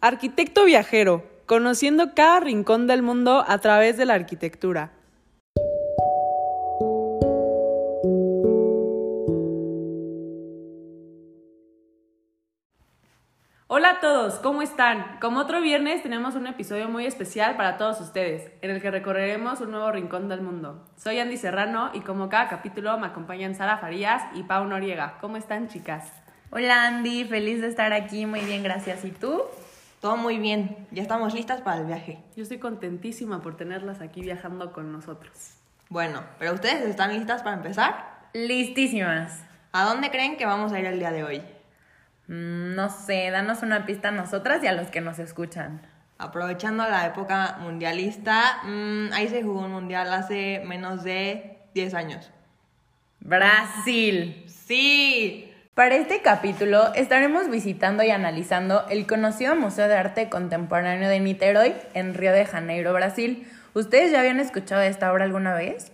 Arquitecto viajero, conociendo cada rincón del mundo a través de la arquitectura. Hola a todos, ¿cómo están? Como otro viernes tenemos un episodio muy especial para todos ustedes, en el que recorreremos un nuevo rincón del mundo. Soy Andy Serrano y como cada capítulo me acompañan Sara Farías y Pau Noriega. ¿Cómo están chicas? Hola Andy, feliz de estar aquí, muy bien, gracias. ¿Y tú? Todo muy bien, ya estamos listas para el viaje. Yo estoy contentísima por tenerlas aquí viajando con nosotros. Bueno, pero ustedes están listas para empezar? Listísimas. ¿A dónde creen que vamos a ir el día de hoy? Mm, no sé, danos una pista a nosotras y a los que nos escuchan. Aprovechando la época mundialista, mm, ahí se jugó un mundial hace menos de 10 años. Brasil. Sí, Para este capítulo estaremos visitando y analizando el conocido Museo de Arte Contemporáneo de Niterói en Río de Janeiro, Brasil. ¿Ustedes ya habían escuchado de esta obra alguna vez?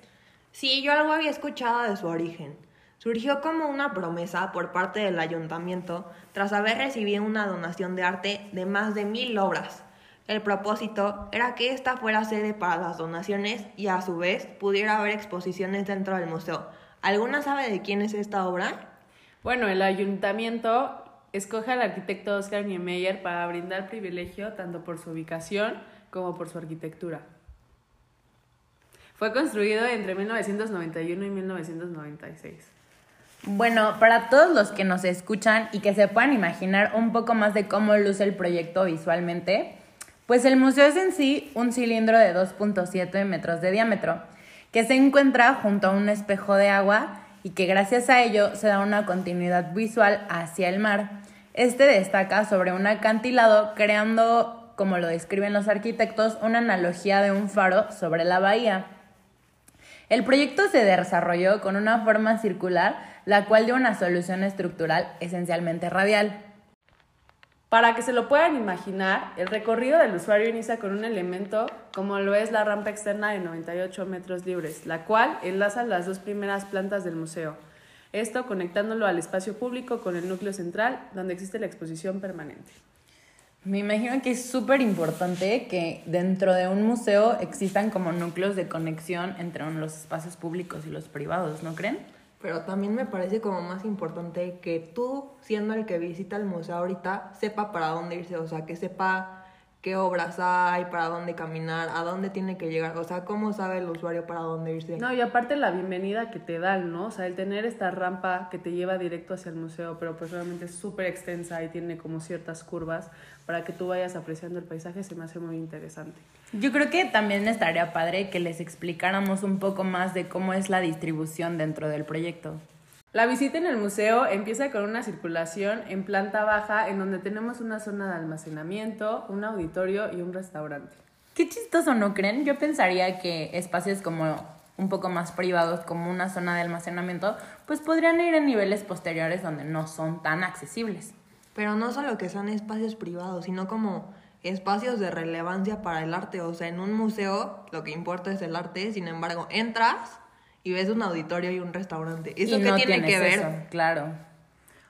sí, yo algo había escuchado de su origen. Surgió como una promesa por parte del ayuntamiento tras haber recibido una donación de arte de más de mil obras. El propósito era que esta fuera sede para las donaciones y a su vez pudiera haber exposiciones dentro del museo. ¿Alguna sabe de quién es esta obra? Bueno, el ayuntamiento escoge al arquitecto Oscar Niemeyer para brindar privilegio tanto por su ubicación como por su arquitectura. Fue construido entre 1991 y 1996. Bueno, para todos los que nos escuchan y que se puedan imaginar un poco más de cómo luce el proyecto visualmente, pues el museo es en sí un cilindro de 2.7 metros de diámetro, que se encuentra junto a un espejo de agua y que gracias a ello se da una continuidad visual hacia el mar. Este destaca sobre un acantilado creando, como lo describen los arquitectos, una analogía de un faro sobre la bahía. El proyecto se desarrolló con una forma circular, la cual dio una solución estructural esencialmente radial. Para que se lo puedan imaginar, el recorrido del usuario inicia con un elemento como lo es la rampa externa de 98 metros libres, la cual enlaza las dos primeras plantas del museo. Esto conectándolo al espacio público con el núcleo central, donde existe la exposición permanente. Me imagino que es súper importante que dentro de un museo existan como núcleos de conexión entre los espacios públicos y los privados, ¿no creen? Pero también me parece como más importante que tú, siendo el que visita el museo ahorita, sepa para dónde irse, o sea, que sepa qué obras hay, para dónde caminar, a dónde tiene que llegar, o sea, cómo sabe el usuario para dónde irse. No, y aparte la bienvenida que te dan, ¿no? O sea, el tener esta rampa que te lleva directo hacia el museo, pero pues realmente es súper extensa y tiene como ciertas curvas para que tú vayas apreciando el paisaje, se me hace muy interesante. Yo creo que también estaría padre que les explicáramos un poco más de cómo es la distribución dentro del proyecto. La visita en el museo empieza con una circulación en planta baja en donde tenemos una zona de almacenamiento, un auditorio y un restaurante. Qué chistoso, ¿no creen? Yo pensaría que espacios como un poco más privados, como una zona de almacenamiento, pues podrían ir en niveles posteriores donde no son tan accesibles. Pero no solo que sean espacios privados, sino como espacios de relevancia para el arte. O sea, en un museo lo que importa es el arte, sin embargo, entras y ves un auditorio y un restaurante. ¿Eso Y qué no tiene que ver? eso, claro.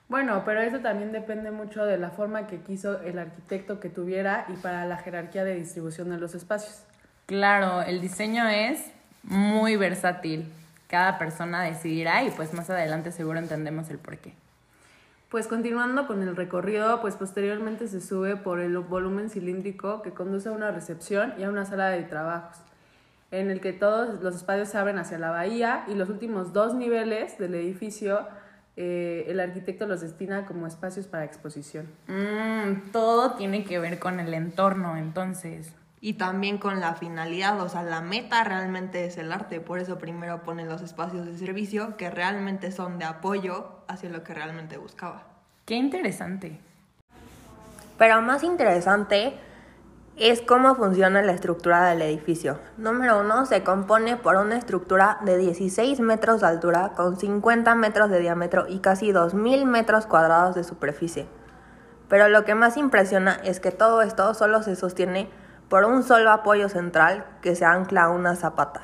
Bueno, pero eso también depende mucho de la forma que quiso el arquitecto que tuviera y para la jerarquía de distribución de los espacios. Claro, el diseño es muy versátil. Cada persona decidirá y pues más adelante seguro entendemos el porqué. Pues continuando con el recorrido, pues posteriormente se sube por el volumen cilíndrico que conduce a una recepción y a una sala de trabajos, en el que todos los espacios se abren hacia la bahía y los últimos dos niveles del edificio eh, el arquitecto los destina como espacios para exposición. Mm, todo tiene que ver con el entorno, entonces. Y también con la finalidad, o sea, la meta realmente es el arte, por eso primero ponen los espacios de servicio que realmente son de apoyo hacia lo que realmente buscaba. Qué interesante. Pero más interesante es cómo funciona la estructura del edificio. Número uno, se compone por una estructura de 16 metros de altura con 50 metros de diámetro y casi 2.000 metros cuadrados de superficie. Pero lo que más impresiona es que todo esto solo se sostiene por un solo apoyo central que se ancla a una zapata.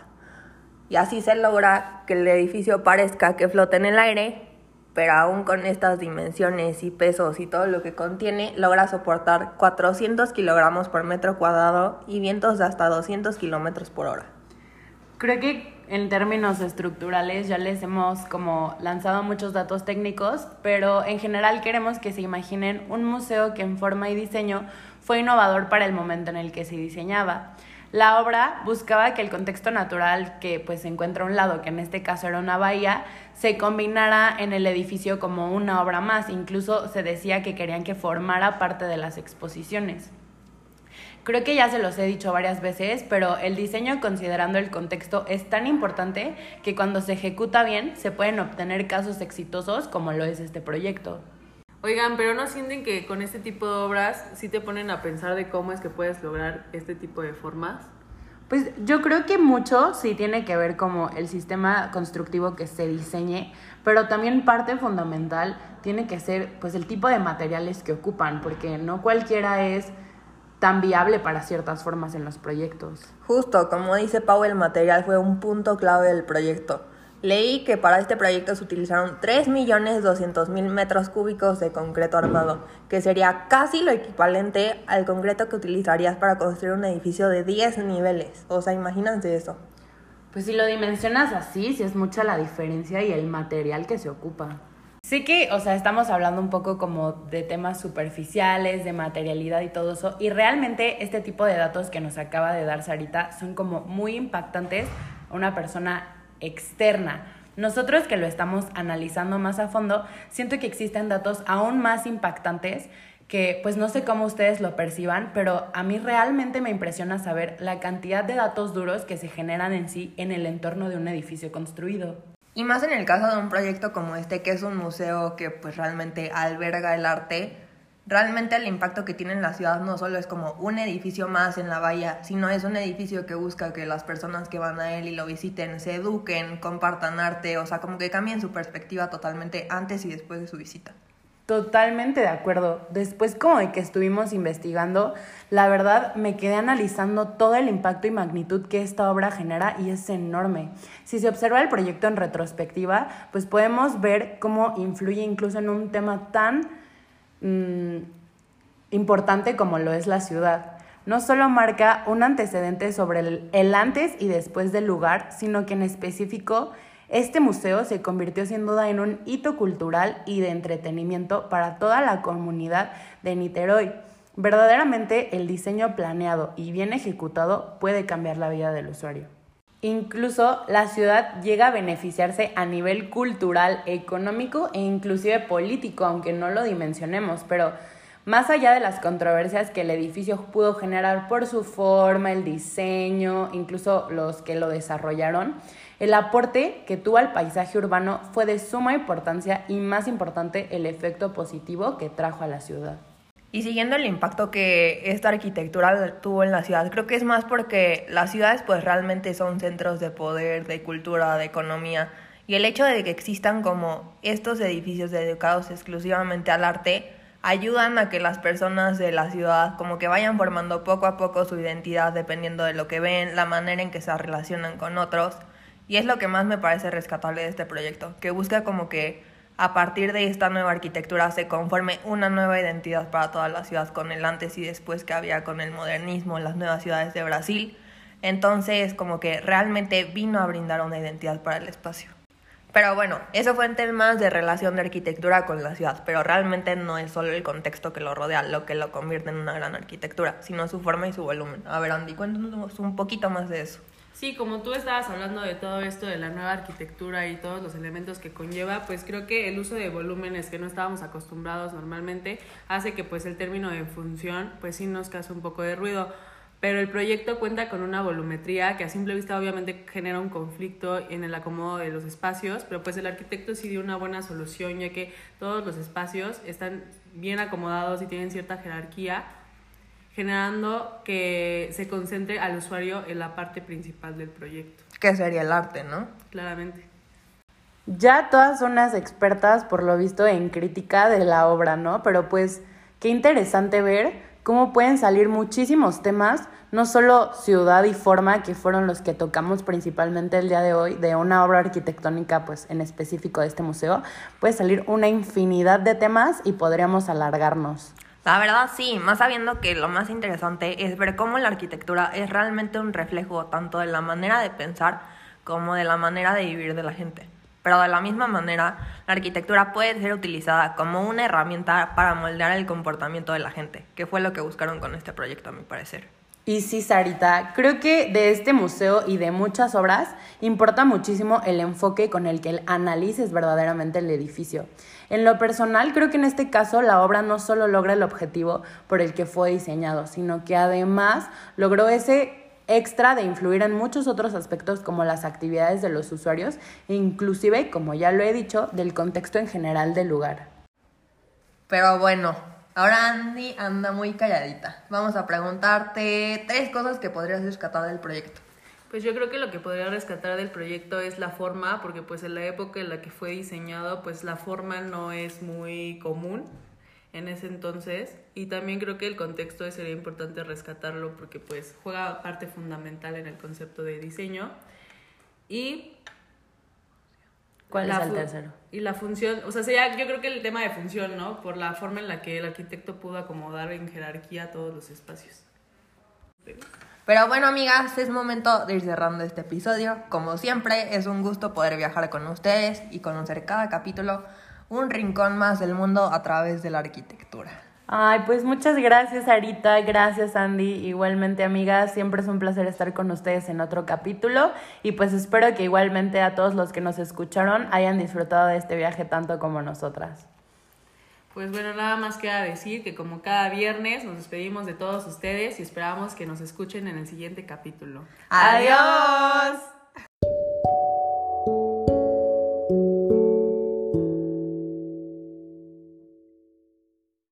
Y así se logra que el edificio parezca que flota en el aire pero aún con estas dimensiones y pesos y todo lo que contiene, logra soportar 400 kilogramos por metro cuadrado y vientos de hasta 200 kilómetros por hora. Creo que en términos estructurales ya les hemos como lanzado muchos datos técnicos, pero en general queremos que se imaginen un museo que en forma y diseño fue innovador para el momento en el que se diseñaba. La obra buscaba que el contexto natural que pues se encuentra a un lado, que en este caso era una bahía, se combinara en el edificio como una obra más. Incluso se decía que querían que formara parte de las exposiciones. Creo que ya se los he dicho varias veces, pero el diseño considerando el contexto es tan importante que cuando se ejecuta bien se pueden obtener casos exitosos como lo es este proyecto. Oigan, pero ¿no sienten que con este tipo de obras sí te ponen a pensar de cómo es que puedes lograr este tipo de formas? Pues yo creo que mucho sí tiene que ver como el sistema constructivo que se diseñe, pero también parte fundamental tiene que ser pues el tipo de materiales que ocupan, porque no cualquiera es tan viable para ciertas formas en los proyectos. Justo, como dice Pau, el material fue un punto clave del proyecto. Leí que para este proyecto se utilizaron 3.200.000 metros cúbicos de concreto armado, que sería casi lo equivalente al concreto que utilizarías para construir un edificio de 10 niveles. O sea, imagínense eso. Pues si lo dimensionas así, sí es mucha la diferencia y el material que se ocupa. Sí que, o sea, estamos hablando un poco como de temas superficiales, de materialidad y todo eso, y realmente este tipo de datos que nos acaba de dar Sarita son como muy impactantes a una persona externa. Nosotros que lo estamos analizando más a fondo, siento que existen datos aún más impactantes que pues no sé cómo ustedes lo perciban, pero a mí realmente me impresiona saber la cantidad de datos duros que se generan en sí en el entorno de un edificio construido. Y más en el caso de un proyecto como este, que es un museo que pues realmente alberga el arte, realmente el impacto que tiene en la ciudad no solo es como un edificio más en la bahía, sino es un edificio que busca que las personas que van a él y lo visiten se eduquen, compartan arte, o sea, como que cambien su perspectiva totalmente antes y después de su visita. Totalmente de acuerdo. Después como de que estuvimos investigando, la verdad me quedé analizando todo el impacto y magnitud que esta obra genera y es enorme. Si se observa el proyecto en retrospectiva, pues podemos ver cómo influye incluso en un tema tan Mm, importante como lo es la ciudad. No solo marca un antecedente sobre el, el antes y después del lugar, sino que en específico este museo se convirtió sin duda en un hito cultural y de entretenimiento para toda la comunidad de Niterói. Verdaderamente el diseño planeado y bien ejecutado puede cambiar la vida del usuario. Incluso la ciudad llega a beneficiarse a nivel cultural, económico e inclusive político, aunque no lo dimensionemos, pero más allá de las controversias que el edificio pudo generar por su forma, el diseño, incluso los que lo desarrollaron, el aporte que tuvo al paisaje urbano fue de suma importancia y más importante el efecto positivo que trajo a la ciudad. Y siguiendo el impacto que esta arquitectura tuvo en la ciudad, creo que es más porque las ciudades pues realmente son centros de poder, de cultura, de economía. Y el hecho de que existan como estos edificios dedicados exclusivamente al arte ayudan a que las personas de la ciudad como que vayan formando poco a poco su identidad dependiendo de lo que ven, la manera en que se relacionan con otros. Y es lo que más me parece rescatable de este proyecto, que busca como que a partir de esta nueva arquitectura se conforme una nueva identidad para toda la ciudad con el antes y después que había con el modernismo las nuevas ciudades de Brasil. Entonces, como que realmente vino a brindar una identidad para el espacio. Pero bueno, eso fue en temas de relación de arquitectura con la ciudad, pero realmente no es solo el contexto que lo rodea lo que lo convierte en una gran arquitectura, sino su forma y su volumen. A ver, Andy, cuéntanos un poquito más de eso. Sí, como tú estabas hablando de todo esto, de la nueva arquitectura y todos los elementos que conlleva, pues creo que el uso de volúmenes que no estábamos acostumbrados normalmente hace que pues el término de función pues sí nos cause un poco de ruido. Pero el proyecto cuenta con una volumetría que a simple vista obviamente genera un conflicto en el acomodo de los espacios, pero pues el arquitecto sí dio una buena solución ya que todos los espacios están bien acomodados y tienen cierta jerarquía generando que se concentre al usuario en la parte principal del proyecto. Que sería el arte, ¿no? Claramente. Ya todas son unas expertas, por lo visto, en crítica de la obra, ¿no? Pero pues qué interesante ver cómo pueden salir muchísimos temas, no solo ciudad y forma, que fueron los que tocamos principalmente el día de hoy, de una obra arquitectónica, pues en específico de este museo, puede salir una infinidad de temas y podríamos alargarnos. La verdad sí, más sabiendo que lo más interesante es ver cómo la arquitectura es realmente un reflejo tanto de la manera de pensar como de la manera de vivir de la gente. Pero de la misma manera, la arquitectura puede ser utilizada como una herramienta para moldear el comportamiento de la gente, que fue lo que buscaron con este proyecto a mi parecer. Y sí, Sarita, creo que de este museo y de muchas obras importa muchísimo el enfoque con el que analices verdaderamente el edificio. En lo personal, creo que en este caso la obra no solo logra el objetivo por el que fue diseñado, sino que además logró ese extra de influir en muchos otros aspectos como las actividades de los usuarios e inclusive, como ya lo he dicho, del contexto en general del lugar. Pero bueno, ahora Andy anda muy calladita. Vamos a preguntarte tres cosas que podrías rescatar del proyecto. Pues yo creo que lo que podría rescatar del proyecto es la forma, porque pues en la época en la que fue diseñado, pues la forma no es muy común en ese entonces y también creo que el contexto sería importante rescatarlo porque pues juega parte fundamental en el concepto de diseño y ¿Cuál es el tercero? Y la función, o sea, sería yo creo que el tema de función, ¿no? Por la forma en la que el arquitecto pudo acomodar en jerarquía todos los espacios. Pero bueno, amigas, es momento de ir cerrando este episodio. Como siempre, es un gusto poder viajar con ustedes y conocer cada capítulo un rincón más del mundo a través de la arquitectura. Ay, pues muchas gracias Arita, gracias Andy, igualmente amigas, siempre es un placer estar con ustedes en otro capítulo y pues espero que igualmente a todos los que nos escucharon hayan disfrutado de este viaje tanto como nosotras. Pues bueno, nada más queda decir que como cada viernes nos despedimos de todos ustedes y esperamos que nos escuchen en el siguiente capítulo. Adiós.